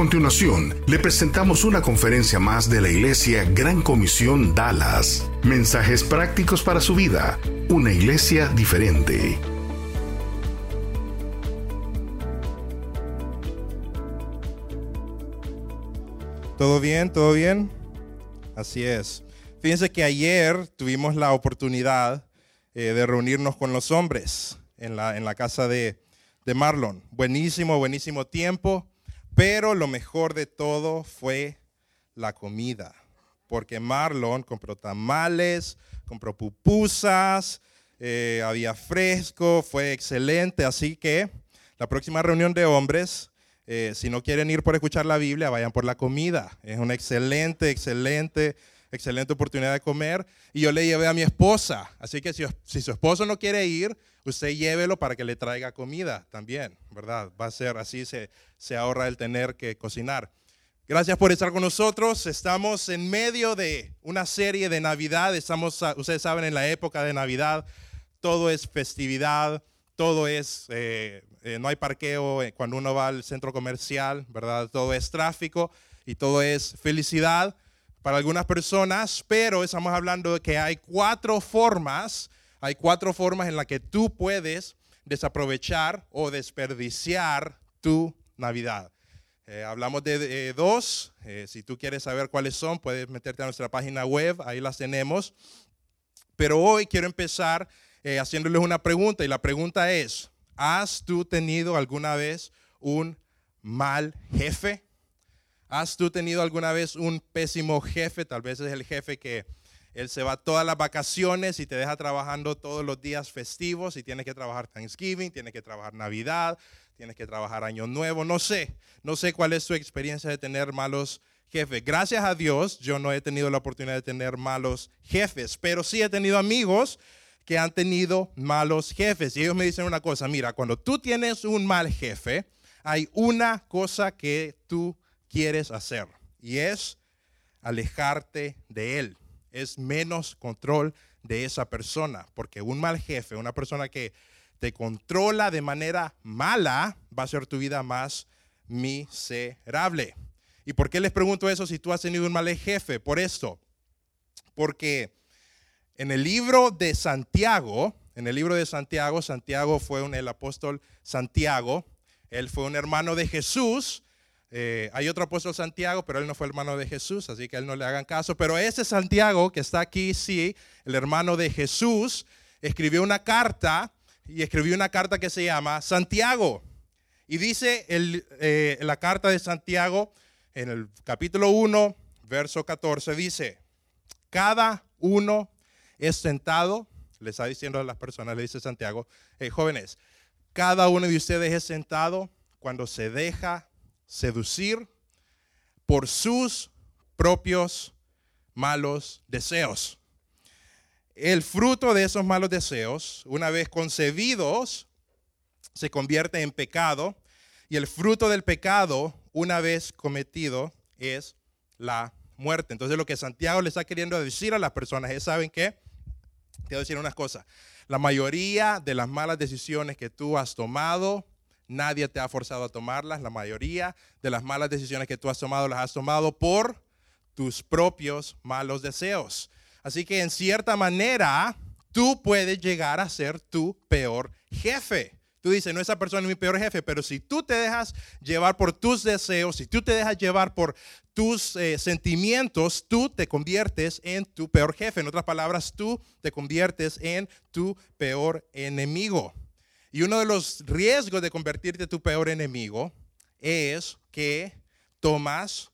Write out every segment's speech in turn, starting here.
A continuación, le presentamos una conferencia más de la Iglesia Gran Comisión Dallas. Mensajes prácticos para su vida. Una iglesia diferente. ¿Todo bien? ¿Todo bien? Así es. Fíjense que ayer tuvimos la oportunidad eh, de reunirnos con los hombres en la, en la casa de, de Marlon. Buenísimo, buenísimo tiempo, pero lo mejor de todo fue la comida, porque Marlon compró tamales, compró pupusas, eh, había fresco, fue excelente, así que la próxima reunión de hombres eh, si no quieren ir por escuchar la Biblia, vayan por la comida. Es una excelente, excelente, excelente oportunidad de comer. Y yo le llevé a mi esposa. Así que si, su esposo no quiere ir, usted llévelo para que le traiga comida también, ¿verdad? Va a ser así, se, se ahorra el tener que cocinar. Gracias por estar con nosotros. Estamos en medio de una serie de Navidad. Estamos, ustedes saben, en la época de Navidad. Todo es festividad, todo es eh, eh, no hay parqueo eh, cuando uno va al centro comercial, ¿verdad? Todo es tráfico y todo es felicidad para algunas personas, pero estamos hablando de que hay cuatro formas, hay cuatro formas en las que tú puedes desaprovechar o desperdiciar tu Navidad. Eh, hablamos de, dos, si tú quieres saber cuáles son, puedes meterte a nuestra página web, ahí las tenemos. Pero hoy quiero empezar haciéndoles una pregunta y la pregunta es, ¿Has tú tenido alguna vez un mal jefe? ¿Has tú tenido alguna vez un pésimo jefe? Tal vez es el jefe que él se va todas las vacaciones y te deja trabajando todos los días festivos y tienes que trabajar Thanksgiving, tienes que trabajar Navidad, tienes que trabajar Año Nuevo. No sé, no sé cuál es tu experiencia de tener malos jefes. Gracias a Dios, yo no he tenido la oportunidad de tener malos jefes, pero sí he tenido amigos que han tenido malos jefes. Y ellos me dicen una cosa, mira, cuando tú tienes un mal jefe, hay una cosa que tú quieres hacer y es alejarte de él. Es menos control de esa persona, porque un mal jefe, una persona que te controla de manera mala, va a hacer tu vida más miserable. ¿Y por qué les pregunto eso si tú has tenido un mal jefe? Por esto, porque en el libro de Santiago, en el libro de Santiago, Santiago fue un, el apóstol Santiago, él fue un hermano de Jesús. Eh, hay otro apóstol Santiago, pero él no fue hermano de Jesús, así que a él no le hagan caso. Pero ese Santiago que está aquí, sí, el hermano de Jesús, escribió una carta y escribió una carta que se llama Santiago. Y dice eh, la carta de Santiago en el capítulo 1, verso 14, dice, cada uno es sentado, le está diciendo a las personas, le dice Santiago, jóvenes, cada uno de ustedes es sentado cuando se deja seducir por sus propios malos deseos. El fruto de esos malos deseos, una vez concebidos, se convierte en pecado y el fruto del pecado, una vez cometido, es la muerte. Entonces lo que Santiago le está queriendo decir a las personas es, ¿saben qué? Quiero decir unas cosas. La mayoría de las malas decisiones que tú has tomado, nadie te ha forzado a tomarlas. La mayoría de las malas decisiones que tú has tomado, las has tomado por tus propios malos deseos. Así que en cierta manera, tú puedes llegar a ser tu peor jefe. Tú dices, no, esa persona es mi peor jefe, pero si tú te dejas llevar por tus deseos, si tú te dejas llevar por tus eh, sentimientos, tú te conviertes en tu peor jefe. En otras palabras, tú te conviertes en tu peor enemigo. Y uno de los riesgos de convertirte en tu peor enemigo es que tomas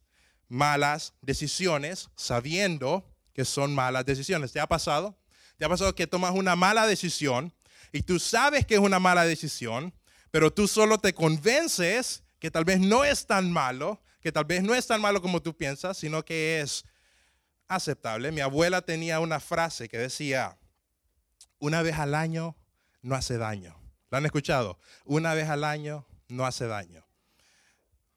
malas decisiones sabiendo que son malas decisiones. ¿Te ha pasado? ¿Te ha pasado que tomas una mala decisión y tú sabes que es una mala decisión, pero tú solo te convences que tal vez no es tan malo, que tal vez no es tan malo como tú piensas, sino que es aceptable. Mi abuela tenía una frase que decía, una vez al año no hace daño. ¿Lo han escuchado? Una vez al año no hace daño.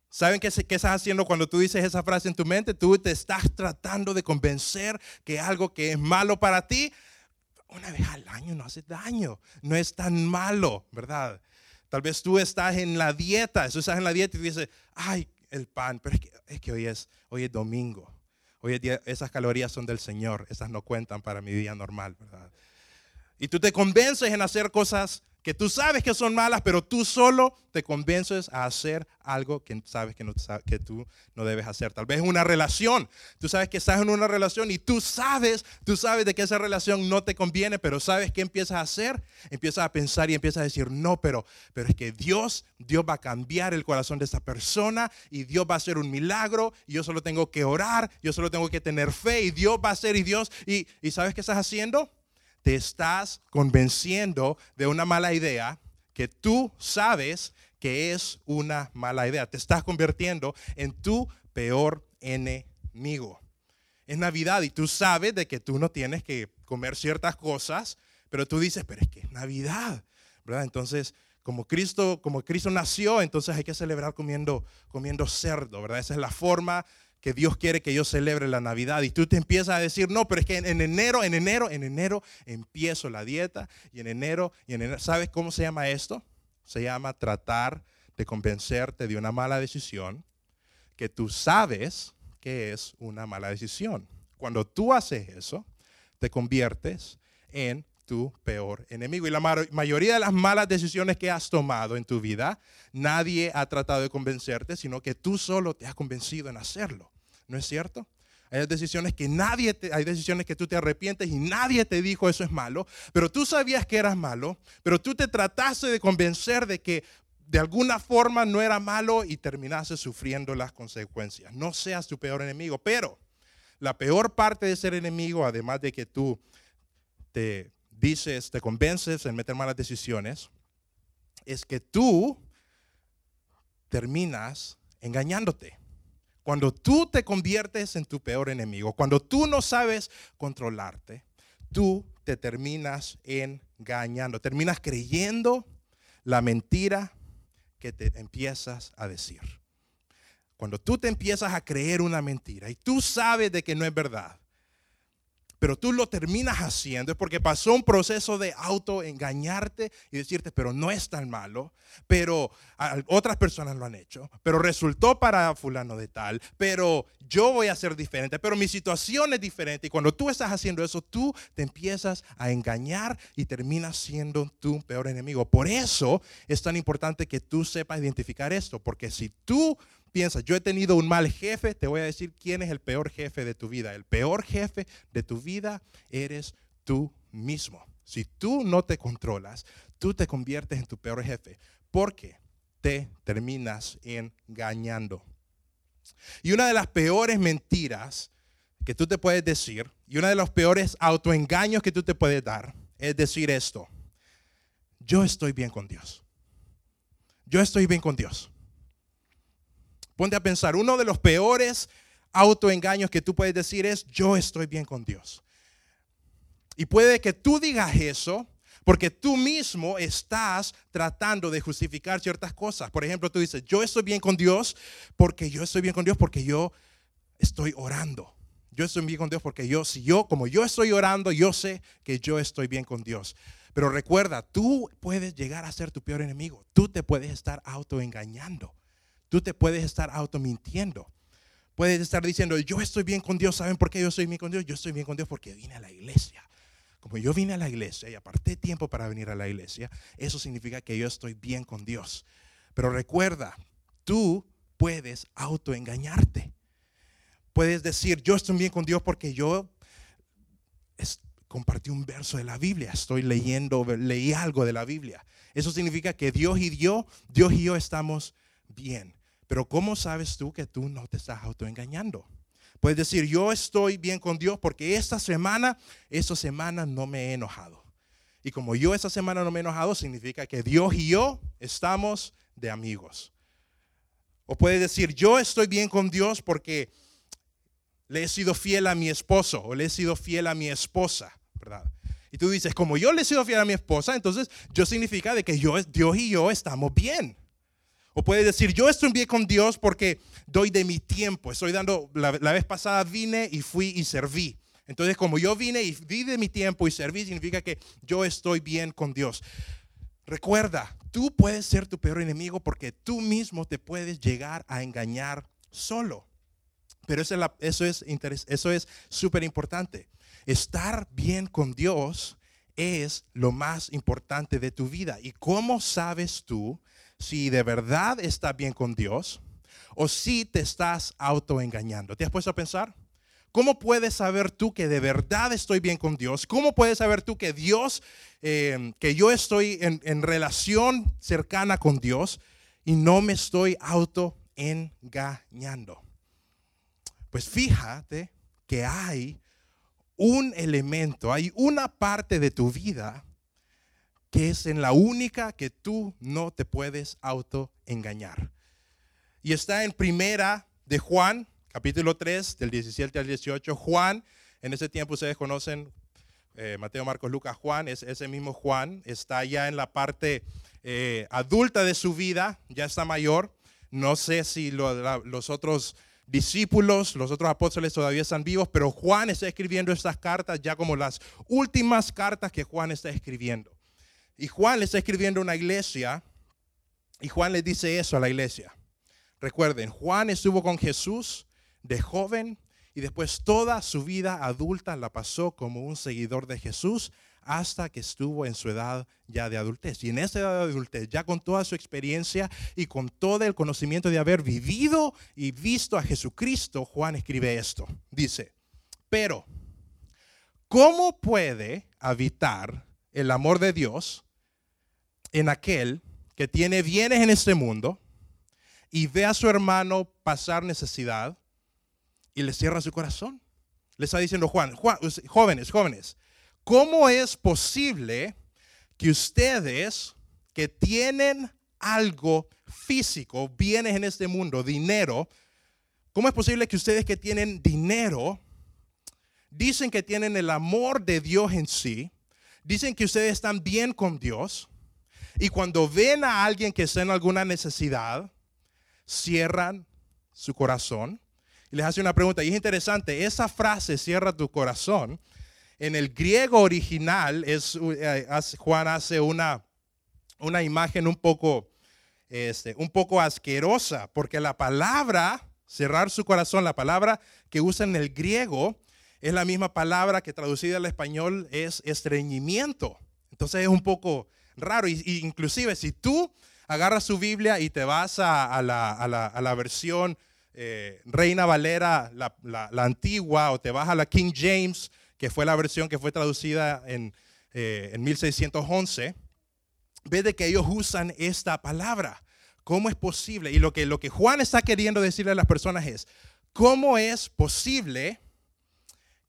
¿Saben qué, qué, estás haciendo cuando tú dices esa frase en tu mente? Tú te estás tratando de convencer que algo que es malo para ti, una vez al año no hace daño. No es tan malo, ¿verdad? Tal vez tú estás en la dieta, tú estás en la dieta y dices, ay, el pan, pero es que, es que hoy, es, hoy es domingo. Hoy es día, esas calorías son del Señor, esas no cuentan para mi día normal, ¿verdad? Y tú te convences en hacer cosas que tú sabes que son malas, pero tú solo te convences a hacer algo que sabes que, no, tú no debes hacer. Tal vez una relación. Tú sabes que estás en una relación y tú sabes, tú sabes de que esa relación no te conviene, pero sabes qué empiezas a hacer. Empiezas a pensar y empiezas a decir, no, pero, pero es que Dios, Dios va a cambiar el corazón de esa persona y Dios va a hacer un milagro y yo solo tengo que orar, yo solo tengo que tener fe y Dios va a hacer y Dios. ¿Y, y sabes qué estás haciendo? Te estás convenciendo de una mala idea que tú sabes que es una mala idea. Te estás convirtiendo en tu peor enemigo. Es Navidad y tú sabes de que tú no tienes que comer ciertas cosas, pero tú dices, pero es que es Navidad, ¿verdad? Entonces, como Cristo, como Cristo nació, entonces hay que celebrar comiendo, comiendo cerdo, ¿verdad? Esa es la forma que Dios quiere que yo celebre la Navidad. Y tú te empiezas a decir, no, pero es que en, enero, en enero, en enero empiezo la dieta. Y en enero, y en enero, ¿sabes cómo se llama esto? Se llama tratar de convencerte de una mala decisión que tú sabes que es una mala decisión. Cuando tú haces eso, te conviertes en tu peor enemigo. Y la mayoría de las malas decisiones que has tomado en tu vida, nadie ha tratado de convencerte, sino que tú solo te has convencido en hacerlo. ¿No es cierto? Hay decisiones que nadie hay decisiones que tú te arrepientes y nadie te dijo eso es malo, pero tú sabías que eras malo, pero tú te trataste de convencer de que de alguna forma no era malo y terminaste sufriendo las consecuencias. No seas tu peor enemigo, pero la peor parte de ser enemigo, además de que tú te dices, te convences en meter malas decisiones, es que tú terminas engañándote. Cuando tú te conviertes en tu peor enemigo, cuando tú no sabes controlarte, tú te terminas engañando, terminas creyendo la mentira que te empiezas a decir. Cuando tú te empiezas a creer una mentira y tú sabes de que no es verdad, pero tú lo terminas haciendo es porque pasó un proceso de autoengañarte y decirte, pero no es tan malo, pero otras personas lo han hecho, pero resultó para fulano de tal, pero yo voy a ser diferente, pero mi situación es diferente y cuando tú estás haciendo eso, tú te empiezas a engañar y terminas siendo tu peor enemigo. Por eso es tan importante que tú sepas identificar esto, porque si tú piensa, yo he tenido un mal jefe, te voy a decir quién es el peor jefe de tu vida. El peor jefe de tu vida eres tú mismo. Si tú no te controlas, tú te conviertes en tu peor jefe porque te terminas engañando. Y una de las peores mentiras que tú te puedes decir y uno de los peores autoengaños que tú te puedes dar es decir esto. Yo estoy bien con Dios. Yo estoy bien con Dios. Ponte a pensar, uno de los peores autoengaños que tú puedes decir es, yo estoy bien con Dios. Y puede que tú digas eso porque tú mismo estás tratando de justificar ciertas cosas. Por ejemplo, tú dices, yo estoy bien con Dios porque yo estoy bien con Dios porque yo estoy orando. Yo estoy bien con Dios porque yo, si yo, como yo estoy orando, yo sé que yo estoy bien con Dios. Pero recuerda, tú puedes llegar a ser tu peor enemigo. Tú te puedes estar autoengañando. Tú te puedes estar automintiendo. Puedes estar diciendo, yo estoy bien con Dios. ¿Saben por qué yo estoy bien con Dios? Yo estoy bien con Dios porque vine a la iglesia. Como yo vine a la iglesia y aparté tiempo para venir a la iglesia, eso significa que yo estoy bien con Dios. Pero recuerda, tú puedes autoengañarte. Puedes decir, yo estoy bien con Dios porque yo compartí un verso de la Biblia, estoy leyendo, leí algo de la Biblia. Eso significa que Dios y yo, Dios y yo estamos bien. Pero ¿cómo sabes tú que tú no te estás autoengañando? Puedes decir, yo estoy bien con Dios porque esta semana, esta semana no me he enojado. Y como yo esta semana no me he enojado, significa que Dios y yo estamos de amigos. O puedes decir, yo estoy bien con Dios porque le he sido fiel a mi esposo o le he sido fiel a mi esposa, ¿verdad? Y tú dices, como yo le he sido fiel a mi esposa, entonces yo significa de que yo, Dios y yo estamos bien. O puedes decir, yo estoy bien con Dios porque doy de mi tiempo. Estoy dando, la, la, vez pasada vine y fui y serví. Entonces, como yo vine y di de mi tiempo y serví, significa que yo estoy bien con Dios. Recuerda, tú puedes ser tu peor enemigo porque tú mismo te puedes llegar a engañar solo. Pero eso es, eso es súper importante. Estar bien con Dios es lo más importante de tu vida. ¿Y cómo sabes tú si de verdad estás bien con Dios o si te estás autoengañando? ¿Te has puesto a pensar? ¿Cómo puedes saber tú que de verdad estoy bien con Dios? ¿Cómo puedes saber tú que Dios, eh, que yo estoy en, en relación cercana con Dios y no me estoy autoengañando? Pues fíjate que hay un elemento, hay una parte de tu vida que es en la única que tú no te puedes autoengañar. Y está en primera de Juan, capítulo 3, del 17 al 18. Juan, en ese tiempo ustedes conocen eh, Mateo, Marcos, Lucas, Juan, es ese mismo Juan, está ya en la parte eh, adulta de su vida, ya está mayor. No sé si los otros discípulos, los otros apóstoles todavía están vivos, pero Juan está escribiendo estas cartas ya como las últimas cartas que Juan está escribiendo. Y Juan le está escribiendo una iglesia y Juan le dice eso a la iglesia. Recuerden, Juan estuvo con Jesús de joven y después toda su vida adulta la pasó como un seguidor de Jesús hasta que estuvo en su edad ya de adultez. Y en esa edad de adultez, ya con toda su experiencia y con todo el conocimiento de haber vivido y visto a Jesucristo, Juan escribe esto. Dice, pero, ¿cómo puede habitar el amor de Dios en aquel que tiene bienes en este mundo y ve a su hermano pasar necesidad y le cierra su corazón? Le está diciendo Juan, Juan jóvenes, jóvenes, ¿Cómo es posible que ustedes que tienen algo físico, bienes en este mundo, dinero, cómo es posible que ustedes que tienen dinero, dicen que tienen el amor de Dios en sí, dicen que ustedes están bien con Dios, y cuando ven a alguien que está en alguna necesidad, cierran su corazón y les hace una pregunta. Y es interesante, esa frase, cierra tu corazón, en el griego original, es, eh, Juan hace una, una imagen un poco, este, un poco asquerosa, porque la palabra, cerrar su corazón, la palabra que usa en el griego, es la misma palabra que traducida al español es estreñimiento. Entonces es un poco raro. Y, inclusive si tú agarras su Biblia y te vas a, la, versión eh, Reina Valera, la, la, antigua, o te vas a la King James, que fue la versión que fue traducida en, eh, en 1611, ve de que ellos usan esta palabra. ¿Cómo es posible? Y lo que, lo que Juan está queriendo decirle a las personas es, ¿cómo es posible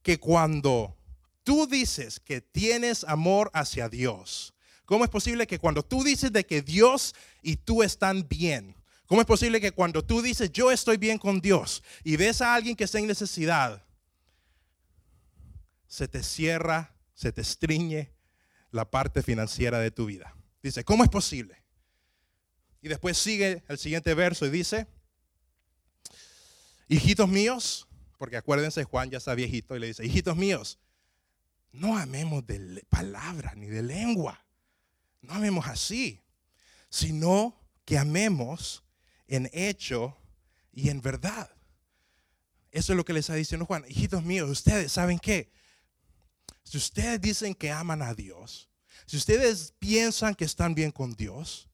que cuando tú dices que tienes amor hacia Dios, ¿cómo es posible que cuando tú dices de que Dios y tú están bien, ¿cómo es posible que cuando tú dices yo estoy bien con Dios y ves a alguien que está en necesidad, se te cierra, se te estriñe la parte financiera de tu vida. Dice, ¿cómo es posible? Y después sigue el siguiente verso y dice, hijitos míos, porque acuérdense, Juan ya está viejito y le dice, hijitos míos, no amemos de palabra ni de lengua, no amemos así, sino que amemos en hecho y en verdad. Eso es lo que le está diciendo Juan. Hijitos míos, ustedes saben qué? Si ustedes dicen que aman a Dios, si ustedes piensan que están bien con Dios,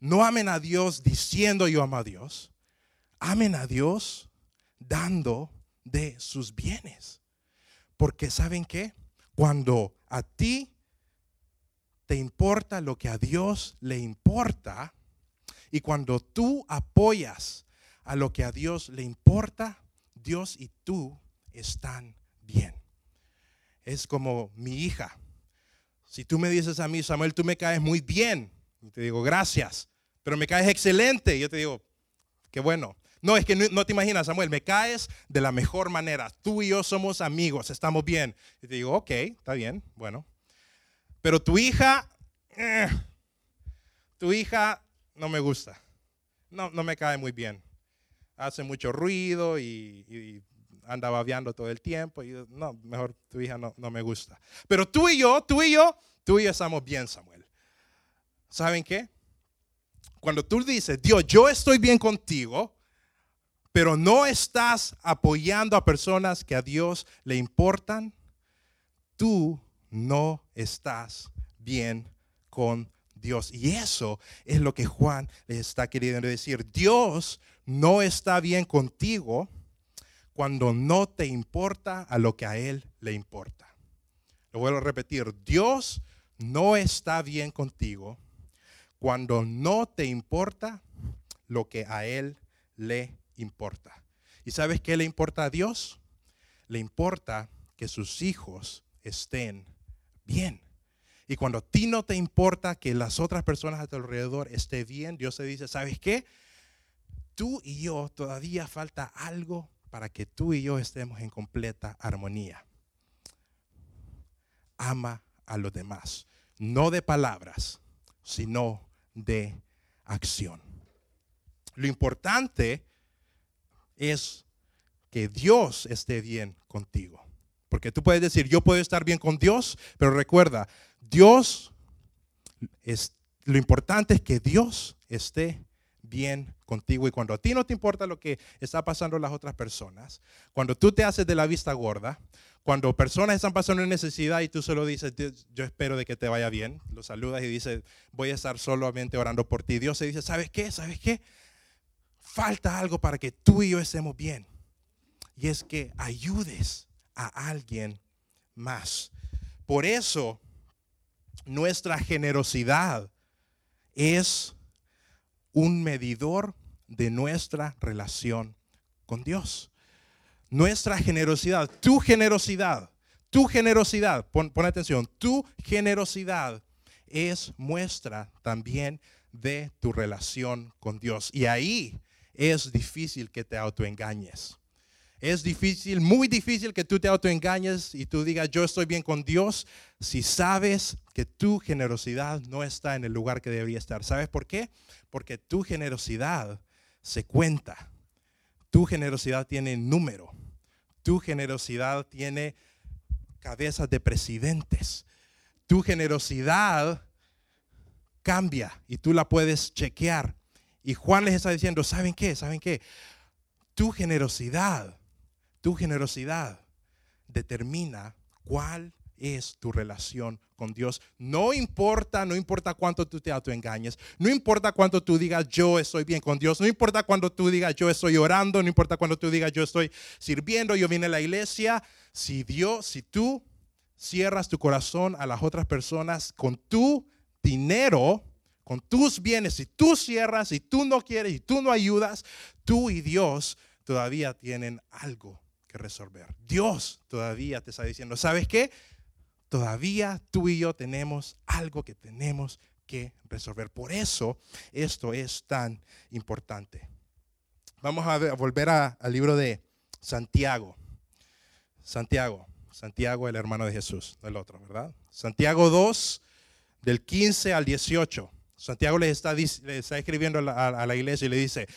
no amen a Dios diciendo yo amo a Dios. Amen a Dios dando de sus bienes. Porque ¿saben qué? Cuando a ti te importa lo que a Dios le importa, y cuando tú apoyas a lo que a Dios le importa, Dios y tú están bien es como mi hija. Si tú me dices a mí, Samuel, tú me caes muy bien, y te digo, gracias, pero me caes excelente, y yo te digo, qué bueno. No, es que no, te imaginas, Samuel, me caes de la mejor manera. Tú y yo somos amigos, estamos bien. Y te digo, ok, está bien, bueno. Pero tu hija, eh, tu hija no me gusta. No, no me cae muy bien. Hace mucho ruido y, y anda babeando todo el tiempo. Y no, mejor tu hija no, no me gusta. Pero tú y yo, tú y yo, tú y yo estamos bien, Samuel. ¿Saben qué? Cuando tú dices, Dios, yo estoy bien contigo, pero no estás apoyando a personas que a Dios le importan, tú no estás bien con Dios. Y eso es lo que Juan le está queriendo decir. Dios no está bien contigo cuando no te importa a lo que a Él le importa. Lo vuelvo a repetir, Dios no está bien contigo cuando no te importa lo que a Él le importa. ¿Y sabes qué le importa a Dios? Le importa que sus hijos estén bien. Y cuando a ti no te importa que las otras personas a tu alrededor estén bien, Dios te dice, ¿sabes qué? Tú y yo todavía falta algo para que tú y yo estemos en completa armonía. Ama a los demás, no de palabras, sino de acción. Lo importante es que Dios esté bien contigo. Porque tú puedes decir, yo puedo estar bien con Dios, pero recuerda, Dios es lo importante es que Dios esté bien contigo y cuando a ti no te importa lo que está pasando las otras personas, cuando tú te haces de la vista gorda, cuando personas están pasando en necesidad y tú solo dices, yo espero de que te vaya bien, lo saludas y dices, voy a estar solamente orando por ti. Dios se dice, ¿sabes qué? ¿Sabes qué? Falta algo para que tú y yo estemos bien. Y es que ayudes a alguien más. Por eso nuestra generosidad es un medidor de nuestra relación con Dios. Nuestra generosidad, tu generosidad, tu generosidad, pon, atención, tu generosidad es muestra también de tu relación con Dios. Y ahí es difícil que te autoengañes. Es difícil, muy difícil que tú te autoengañes y tú digas, yo estoy bien con Dios, si sabes que tu generosidad no está en el lugar que debería estar. ¿Sabes por qué? Porque tu generosidad se cuenta. Tu generosidad tiene número. Tu generosidad tiene cabezas de presidentes. Tu generosidad cambia y tú la puedes chequear. Y Juan les está diciendo, ¿saben qué? ¿Saben qué? Tu generosidad tu generosidad determina cuál es tu relación con Dios. No importa, no importa cuánto tú te autoengañes, no importa cuánto tú digas yo estoy bien con Dios, no importa cuando tú digas yo estoy orando, no importa cuando tú digas yo estoy sirviendo, yo vine a la iglesia, si Dios, si tú cierras tu corazón a las otras personas con tu dinero, con tus bienes, si tú cierras, si tú no quieres, y tú no ayudas, tú y Dios todavía tienen algo resolver. Dios todavía te está diciendo, ¿sabes qué? Todavía tú y yo tenemos algo que tenemos que resolver. Por eso esto es tan importante. Vamos a, volver al libro de Santiago. Santiago, Santiago el hermano de Jesús, el otro, ¿verdad? Santiago 2, del 15 al 18. Santiago le está, está escribiendo a la iglesia y le dice,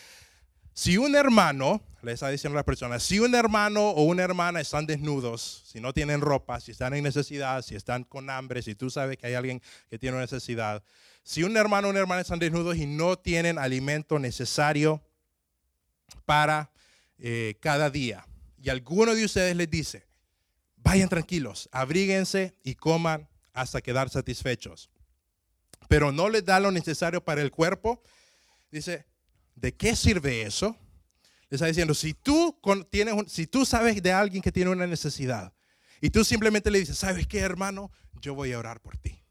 si un hermano, le está diciendo a la persona, si un hermano o una hermana están desnudos, si no tienen ropa, si están en necesidad, si están con hambre, si tú sabes que hay alguien que tiene necesidad, si un hermano o una hermana están desnudos y no tienen alimento necesario para eh, cada día, y alguno de ustedes les dice, vayan tranquilos, abríguense y coman hasta quedar satisfechos, pero no les da lo necesario para el cuerpo, dice, ¿de qué sirve eso? Le está diciendo, si tú, tienes, si tú sabes de alguien que tiene una necesidad y tú simplemente le dices, ¿sabes qué, hermano? Yo voy a orar por ti.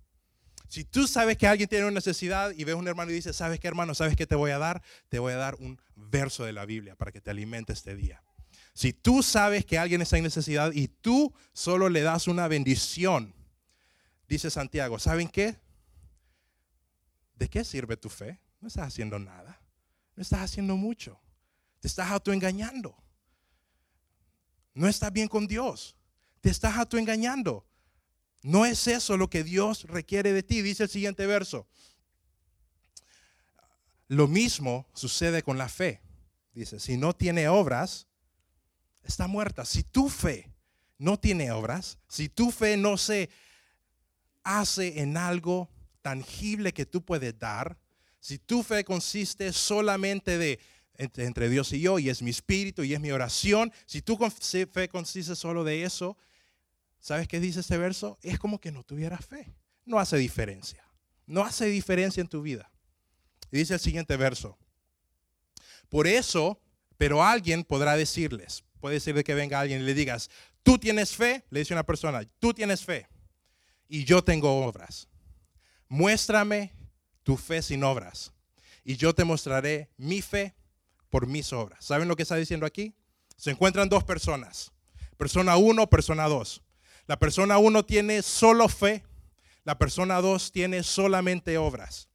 Si tú sabes que alguien tiene una necesidad y ves a un hermano y dices, ¿sabes qué, hermano? ¿Sabes qué te voy a dar? Te voy a dar un verso de la Biblia para que te alimente este día. Si tú sabes que alguien está en necesidad y tú solo le das una bendición, dice Santiago, ¿saben qué? ¿De qué sirve tu fe? No estás haciendo nada. No estás haciendo mucho. Te estás autoengañando. No estás bien con Dios. Te estás autoengañando. No es eso lo que Dios requiere de ti, dice el siguiente verso. Lo mismo sucede con la fe. Dice, si no tiene obras, está muerta. Si tu fe no tiene obras, si tu fe no se hace en algo tangible que tú puedes dar, si tu fe consiste solamente de entre, Dios y yo, y es mi espíritu y es mi oración, si tu fe consiste solo de eso, ¿sabes qué dice este verso? Es como que no tuvieras fe. No hace diferencia. No hace diferencia en tu vida. Y dice el siguiente verso. Por eso, pero alguien podrá decirles, puede decirle que venga alguien y le digas, tú tienes fe, le dice una persona, tú tienes fe y yo tengo obras. Muéstrame tu fe sin obras y yo te mostraré mi fe por mis obras. ¿Saben lo que está diciendo aquí? Se encuentran dos personas. Persona uno, persona dos. La persona uno tiene solo fe, la persona dos tiene solamente obras.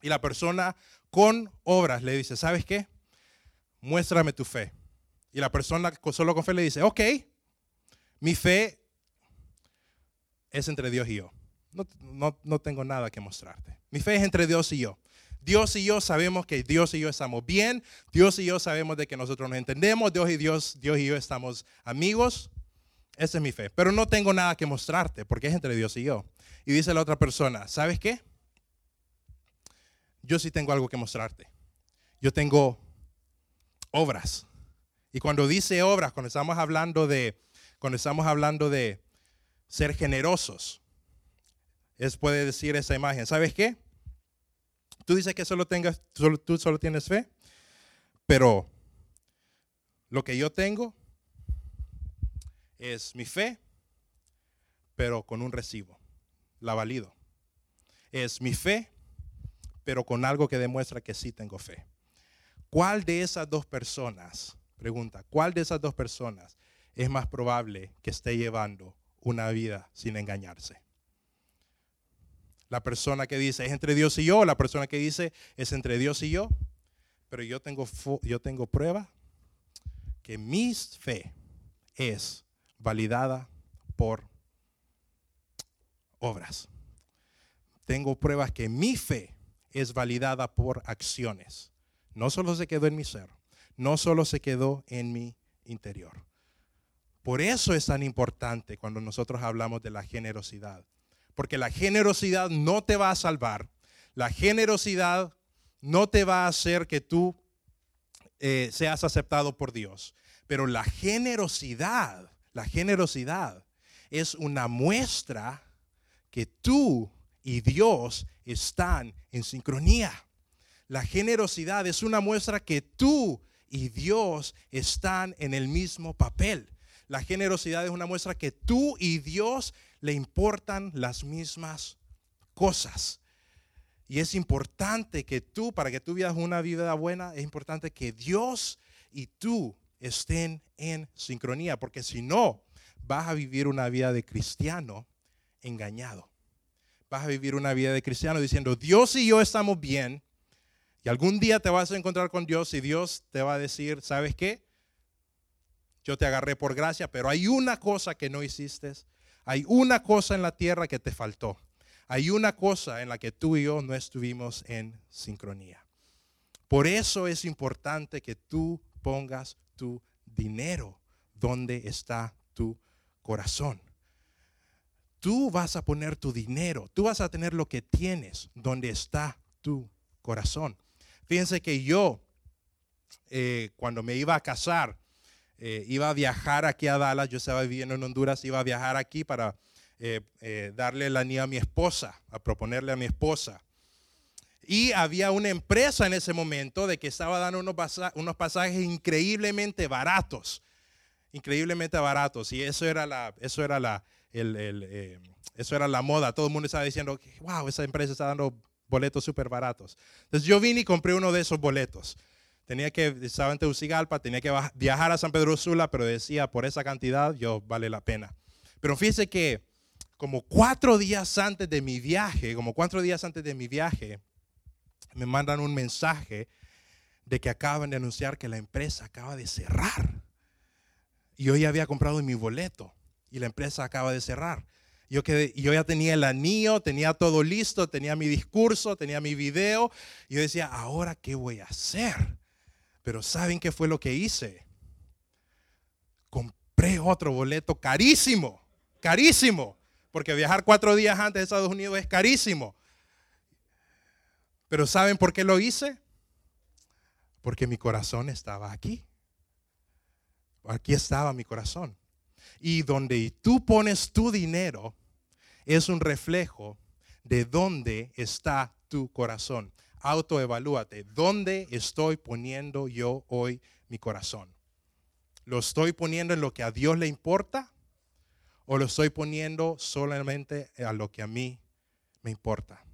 Y la persona con obras le dice, ¿sabes qué? Muéstrame tu fe. Y la persona solo con fe le dice, ok, mi fe es entre Dios y yo. No, no, tengo nada que mostrarte. Mi fe es entre Dios y yo. Dios y yo sabemos que Dios y yo estamos bien. Dios y yo sabemos de que nosotros nos entendemos. Dios y Dios, Dios y yo estamos amigos. Esa es mi fe. Pero no tengo nada que mostrarte porque es entre Dios y yo. Y dice la otra persona, ¿sabes qué? Yo sí tengo algo que mostrarte. Yo tengo obras. Y cuando dice obras, cuando estamos hablando de, cuando estamos hablando de ser generosos, es puede decir esa imagen. ¿Sabes qué? Tú dices que solo tengas, tú solo tienes fe, pero lo que yo tengo es mi fe, pero con un recibo. La valido. Es mi fe, pero con algo que demuestra que sí tengo fe. ¿Cuál de esas dos personas, pregunta, cuál de esas dos personas es más probable que esté llevando una vida sin engañarse? La persona que dice es entre Dios y yo, la persona que dice es entre Dios y yo, pero yo tengo, yo tengo prueba que mi fe es validada por obras. Tengo pruebas que mi fe es validada por acciones. No solo se quedó en mi ser, no solo se quedó en mi interior. Por eso es tan importante cuando nosotros hablamos de la generosidad. Porque la generosidad no te va a salvar. La generosidad no te va a hacer que tú eh, seas aceptado por Dios. Pero la generosidad, la generosidad es una muestra que tú y Dios están en sincronía. La generosidad es una muestra que tú y Dios están en el mismo papel. La generosidad es una muestra que tú y Dios le importan las mismas cosas. Y es importante que tú, para que tú vivas una vida buena, es importante que Dios y tú estén en sincronía, porque si no, vas a vivir una vida de cristiano engañado. Vas a vivir una vida de cristiano diciendo, Dios y yo estamos bien, y algún día te vas a encontrar con Dios y Dios te va a decir, ¿sabes qué? Yo te agarré por gracia, pero hay una cosa que no hiciste hay una cosa en la tierra que te faltó. Hay una cosa en la que tú y yo no estuvimos en sincronía. Por eso es importante que tú pongas tu dinero donde está tu corazón. Tú vas a poner tu dinero, tú vas a tener lo que tienes donde está tu corazón. Fíjense que yo, eh, cuando me iba a casar, eh, iba a viajar aquí a Dallas, yo estaba viviendo en Honduras, iba a viajar aquí para eh, eh, darle la niña a mi esposa, a proponerle a mi esposa. Y había una empresa en ese momento de que estaba dando unos, unos pasajes increíblemente baratos, increíblemente baratos. Y eso era la, eso era la, eso era la moda. Todo el mundo estaba diciendo, wow, esa empresa está dando boletos súper baratos. Entonces yo vine y compré uno de esos boletos tenía que, estaba en Tegucigalpa, tenía que viajar a San Pedro Sula, pero decía, por esa cantidad, yo vale la pena. Pero fíjese que como cuatro días antes de mi viaje, como cuatro días antes de mi viaje, me mandan un mensaje de que acaban de anunciar que la empresa acaba de cerrar. Y yo ya había comprado mi boleto y la empresa acaba de cerrar. Yo, quedé, yo ya tenía el anillo, tenía todo listo, tenía mi discurso, tenía mi video. Y yo decía, ¿ahora qué voy a hacer? Pero ¿saben qué fue lo que hice? Compré otro boleto carísimo, carísimo. Porque viajar cuatro días antes de Estados Unidos es carísimo. Pero ¿saben por qué lo hice? Porque mi corazón estaba aquí. Aquí estaba mi corazón. Y donde tú pones tu dinero es un reflejo de dónde está tu corazón. Autoevalúate. ¿Dónde estoy poniendo yo hoy mi corazón? ¿Lo estoy poniendo en lo que a Dios le importa? ¿O lo estoy poniendo solamente a lo que a mí me importa?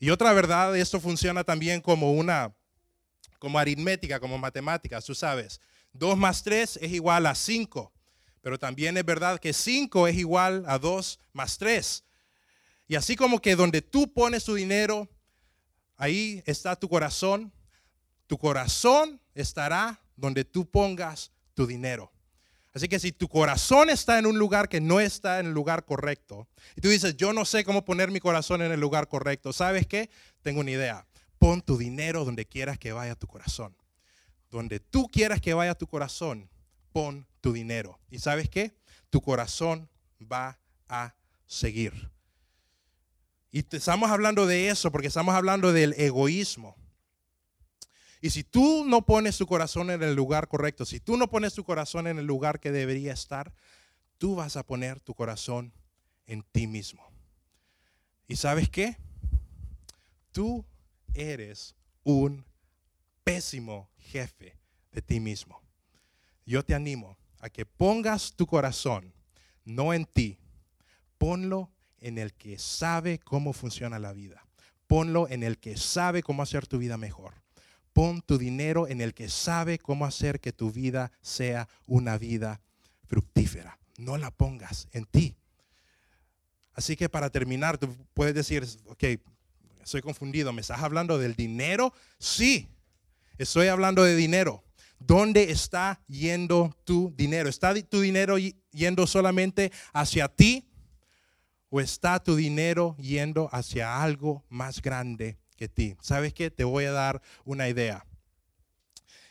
Y otra verdad, esto funciona también como una, como aritmética, como matemáticas, tú sabes. 2 más 3 es igual a 5. Pero también es verdad que 5 es igual a 2 más 3. Y así como que donde tú pones tu dinero, ahí está tu corazón. Tu corazón estará donde tú pongas tu dinero. Así que si tu corazón está en un lugar que no está en el lugar correcto, y tú dices, yo no sé cómo poner mi corazón en el lugar correcto, ¿sabes qué? Tengo una idea. Pon tu dinero donde quieras que vaya tu corazón. Donde tú quieras que vaya tu corazón, pon tu dinero. ¿Y sabes qué? Tu corazón va a seguir. Y estamos hablando de eso porque estamos hablando del egoísmo. Y si tú no pones tu corazón en el lugar correcto, si tú no pones tu corazón en el lugar que debería estar, tú vas a poner tu corazón en ti mismo. ¿Y sabes qué? Tú eres un pésimo jefe de ti mismo. Yo te animo a que pongas tu corazón no en ti, ponlo en el que sabe cómo funciona la vida. Ponlo en el que sabe cómo hacer tu vida mejor. Pon tu dinero en el que sabe cómo hacer que tu vida sea una vida fructífera. No la pongas en ti. Así que para terminar, tú puedes decir, ok, estoy confundido, ¿me estás hablando del dinero? Sí, Estoy hablando de dinero. ¿Dónde está yendo tu dinero? ¿Está tu dinero yendo solamente hacia ti? ¿O está tu dinero yendo hacia algo más grande que ti? ¿Sabes qué? Te voy a dar una idea.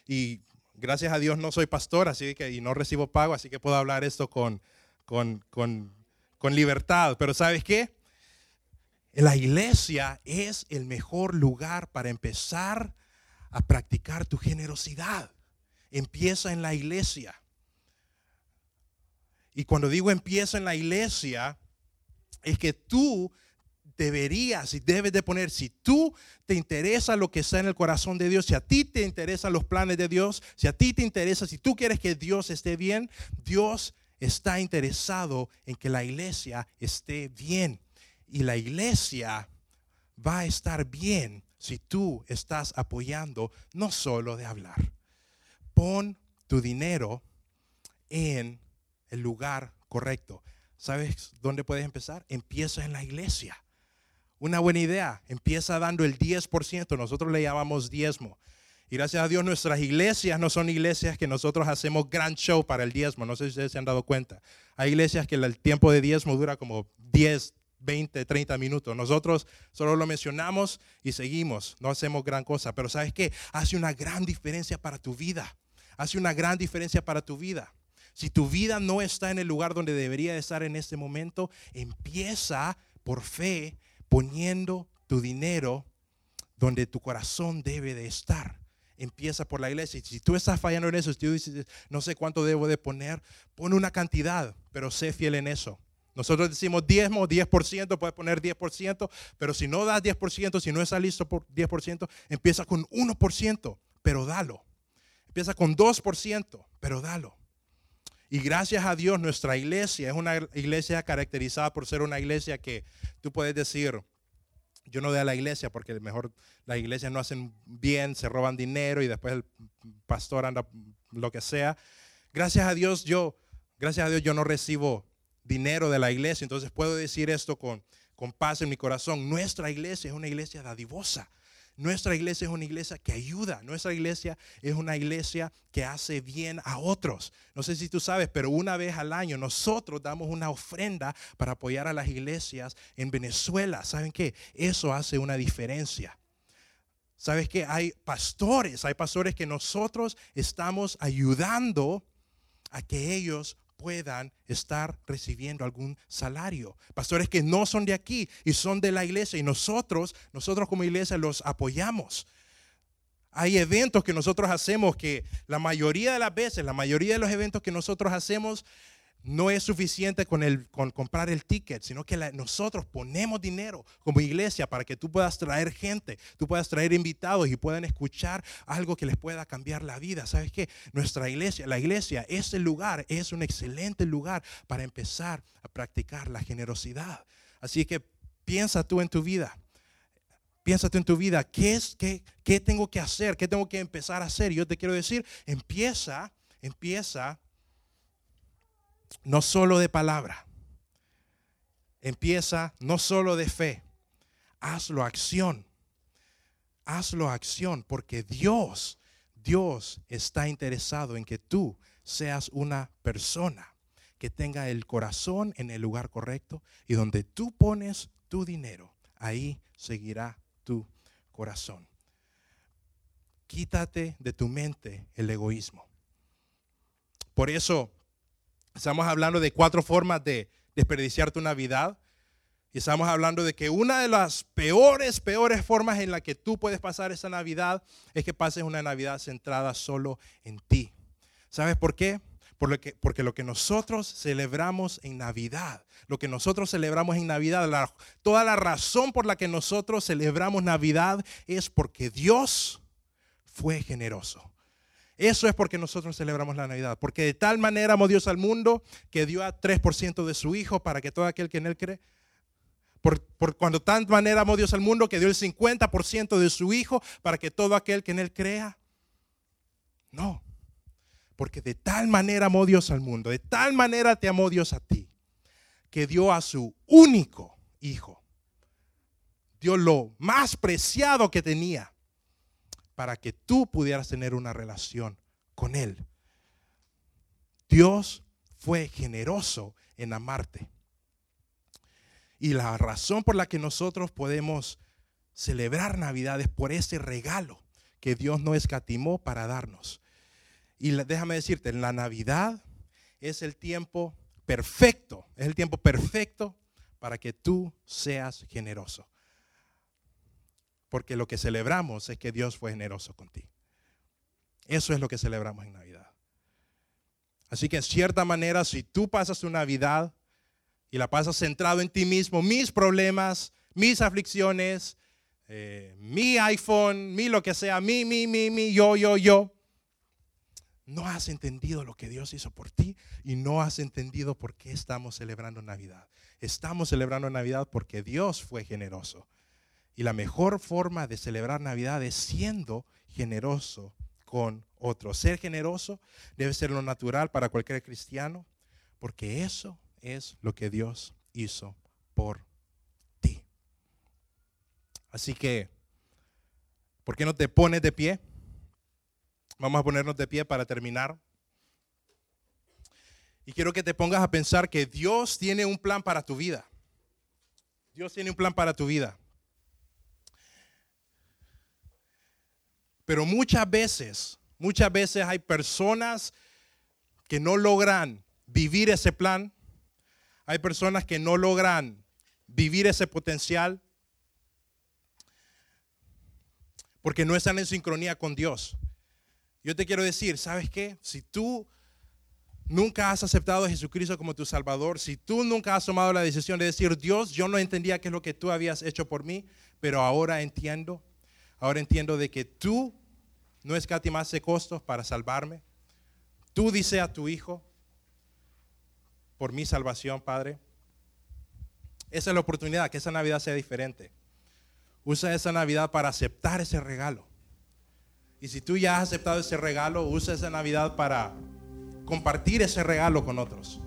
Y gracias a Dios no soy pastor, así que y no recibo pago, así que puedo hablar esto con, con, con, con libertad. Pero ¿sabes qué? La iglesia es el mejor lugar para empezar a practicar tu generosidad. Empieza en la iglesia. Y cuando digo empieza en la iglesia, es que tú deberías y debes de poner, si tú te interesa lo que está en el corazón de Dios, si a ti te interesan los planes de Dios, si a ti te interesa, si tú quieres que Dios esté bien, Dios está interesado en que la iglesia esté bien. Y la iglesia va a estar bien si tú estás apoyando no solo de hablar. Pon tu dinero en el lugar correcto. ¿Sabes dónde puedes empezar? Empieza en la iglesia. Una buena idea, empieza dando el 10%, nosotros le llamamos diezmo. Y gracias a Dios nuestras iglesias no son iglesias que nosotros hacemos gran show para el diezmo, no sé si ustedes se han dado cuenta. Hay iglesias que el tiempo de diezmo dura como 10, 20, 30 minutos. Nosotros solo lo mencionamos y seguimos, no hacemos gran cosa, pero ¿sabes qué? Hace una gran diferencia para tu vida. Hace una gran diferencia para tu vida. Si tu vida no está en el lugar donde debería estar en este momento, empieza por fe poniendo tu dinero donde tu corazón debe de estar. Empieza por la iglesia. Si tú estás fallando en eso, si tú dices, no sé cuánto debo de poner, pon una cantidad, pero sé fiel en eso. Nosotros decimos diezmo, 10%, puedes poner 10%, pero si no das 10%, si no estás listo por 10%, empieza con 1%, pero dalo. Empieza con 2%, pero dalo. Y gracias a Dios nuestra iglesia es una iglesia caracterizada por ser una iglesia que tú puedes decir, yo no doy a la iglesia porque mejor las iglesias no hacen bien, se roban dinero y después el pastor anda lo que sea. Gracias a Dios yo, gracias a Dios yo no recibo dinero de la iglesia. Entonces puedo decir esto con, con paz en mi corazón. Nuestra iglesia es una iglesia dadivosa. Nuestra iglesia es una iglesia que ayuda. Nuestra iglesia es una iglesia que hace bien a otros. No sé si tú sabes, pero una vez al año nosotros damos una ofrenda para apoyar a las iglesias en Venezuela. ¿Saben qué? Eso hace una diferencia. ¿Sabes qué? Hay pastores, hay pastores que nosotros estamos ayudando a que ellos puedan estar recibiendo algún salario. Pastores que no son de aquí y son de la iglesia y nosotros, nosotros como iglesia los apoyamos. Hay eventos que nosotros hacemos que la mayoría de las veces, la mayoría de los eventos que nosotros hacemos no es suficiente con, el, con comprar el ticket, sino que nosotros ponemos dinero como iglesia para que tú puedas traer gente, tú puedas traer invitados y puedan escuchar algo que les pueda cambiar la vida. ¿Sabes qué? Nuestra iglesia, la iglesia, ese lugar es un excelente lugar para empezar a practicar la generosidad. Así que piensa tú en tu vida. Piensa tú en tu vida, ¿qué, es, qué, ¿qué tengo que hacer? ¿Qué tengo que empezar a hacer? Yo te quiero decir, empieza, empieza no solo de palabra. Empieza no solo de fe, hazlo acción. Hazlo acción porque Dios, Dios está interesado en que tú seas una persona que tenga el corazón en el lugar correcto y donde tú pones tu dinero, ahí seguirá tu corazón. Quítate de tu mente el egoísmo. Por eso Estamos hablando de cuatro formas de desperdiciar tu Navidad. Y estamos hablando de que una de las peores, peores formas en la que tú puedes pasar esa Navidad es que pases una Navidad centrada solo en ti. ¿Sabes por qué? Porque, porque lo que nosotros celebramos en Navidad, lo que nosotros celebramos en Navidad, toda la razón por la que nosotros celebramos Navidad es porque Dios fue generoso. Eso es porque nosotros celebramos la Navidad. Porque de tal manera amó Dios al mundo que dio a 3% de su Hijo para que todo aquel que en Él cree. Por, cuando tal manera amó Dios al mundo que dio el 50% de su Hijo para que todo aquel que en Él crea. No. Porque de tal manera amó Dios al mundo, de tal manera te amó Dios a ti, que dio a su único Hijo. Dio lo más preciado que tenía para que tú pudieras tener una relación con Él. Dios fue generoso en amarte. Y la razón por la que nosotros podemos celebrar Navidad es por ese regalo que Dios no escatimó para darnos. Y déjame decirte, la Navidad es el tiempo perfecto, es el tiempo perfecto para que tú seas generoso. Porque lo que celebramos es que Dios fue generoso contigo. Eso es lo que celebramos en Navidad. Así que en cierta manera, si tú pasas tu Navidad y la pasas centrado en ti mismo, mis problemas, mis aflicciones, eh, mi iPhone, mi lo que sea, mi, mi, mi, mi, yo, yo, yo, no has entendido lo que Dios hizo por ti y no has entendido por qué estamos celebrando Navidad. Estamos celebrando Navidad porque Dios fue generoso. Y la mejor forma de celebrar Navidad es siendo generoso con otros. Ser generoso debe ser lo natural para cualquier cristiano, porque eso es lo que Dios hizo por ti. Así que, ¿por qué no te pones de pie? Vamos a ponernos de pie para terminar. Y quiero que te pongas a pensar que Dios tiene un plan para tu vida. Dios tiene un plan para tu vida. Pero muchas veces, muchas veces hay personas que no logran vivir ese plan. Hay personas que no logran vivir ese potencial porque no están en sincronía con Dios. Yo te quiero decir, ¿sabes qué? Si tú nunca has aceptado a Jesucristo como tu Salvador, si tú nunca has tomado la decisión de decir, Dios, yo no entendía qué es lo que tú habías hecho por mí, pero ahora entiendo, Ahora entiendo de que tú no escatimaste costos para salvarme. Tú dice a tu Hijo, por mi salvación, Padre. Esa es la oportunidad, que esa Navidad sea diferente. Usa esa Navidad para aceptar ese regalo. Y si tú ya has aceptado ese regalo, usa esa Navidad para compartir ese regalo con otros.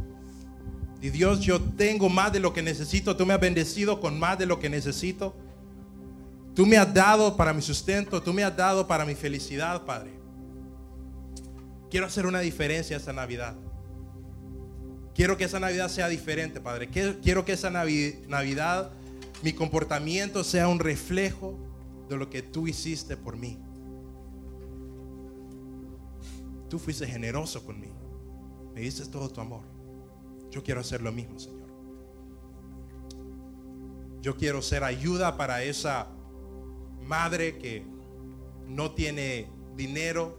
Y Dios, yo tengo más de lo que necesito. Tú me has bendecido con más de lo que necesito. Tú me has dado para mi sustento, tú me has dado para mi felicidad, Padre. Quiero hacer una diferencia esta Navidad. Quiero que esa Navidad sea diferente, Padre. Quiero que esa Navidad, mi comportamiento sea un reflejo de lo que tú hiciste por mí. Tú fuiste generoso conmigo. Me diste todo tu amor. Yo quiero hacer lo mismo, Señor. Yo quiero ser ayuda para esa madre que no tiene dinero.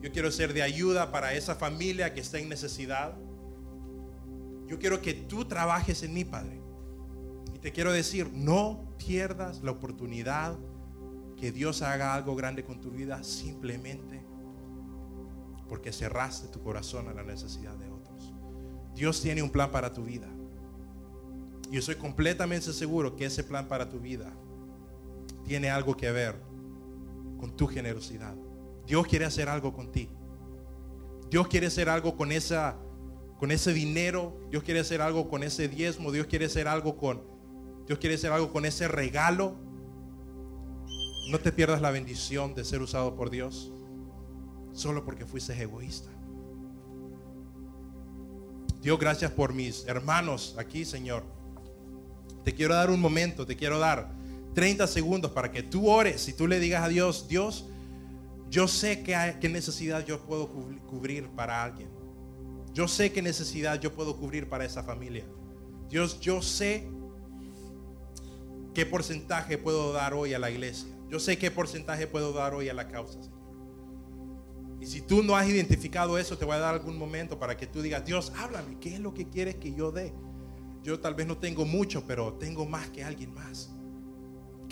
Yo quiero ser de ayuda para esa familia que está en necesidad. Yo quiero que tú trabajes en mí, Padre. Y te quiero decir, no pierdas la oportunidad que Dios haga algo grande con tu vida simplemente porque cerraste tu corazón a la necesidad de otros. Dios tiene un plan para tu vida. Yo soy completamente seguro que ese plan para tu vida tiene algo que ver con tu generosidad. Dios quiere hacer algo con ti. Dios quiere hacer algo con esa con ese dinero, Dios quiere hacer algo con ese diezmo, Dios quiere hacer algo con Dios quiere hacer algo con ese regalo. No te pierdas la bendición de ser usado por Dios solo porque fuiste egoísta. Dios, gracias por mis hermanos aquí, Señor. Te quiero dar un momento, te quiero dar 30 segundos para que tú ores y tú le digas a Dios, Dios, yo sé que qué necesidad yo puedo cubrir para alguien. Yo sé qué necesidad yo puedo cubrir para esa familia. Dios, yo sé qué porcentaje puedo dar hoy a la iglesia. Yo sé qué porcentaje puedo dar hoy a la causa, Señor. Y si tú no has identificado eso, te voy a dar algún momento para que tú digas, Dios, háblame, ¿qué es lo que quieres que yo dé? Yo tal vez no tengo mucho, pero tengo más que alguien más.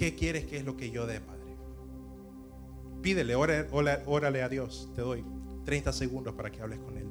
¿Qué quieres que es lo que yo dé, Padre? Pídele, órale, órale a Dios. Te doy 30 segundos para que hables con Él.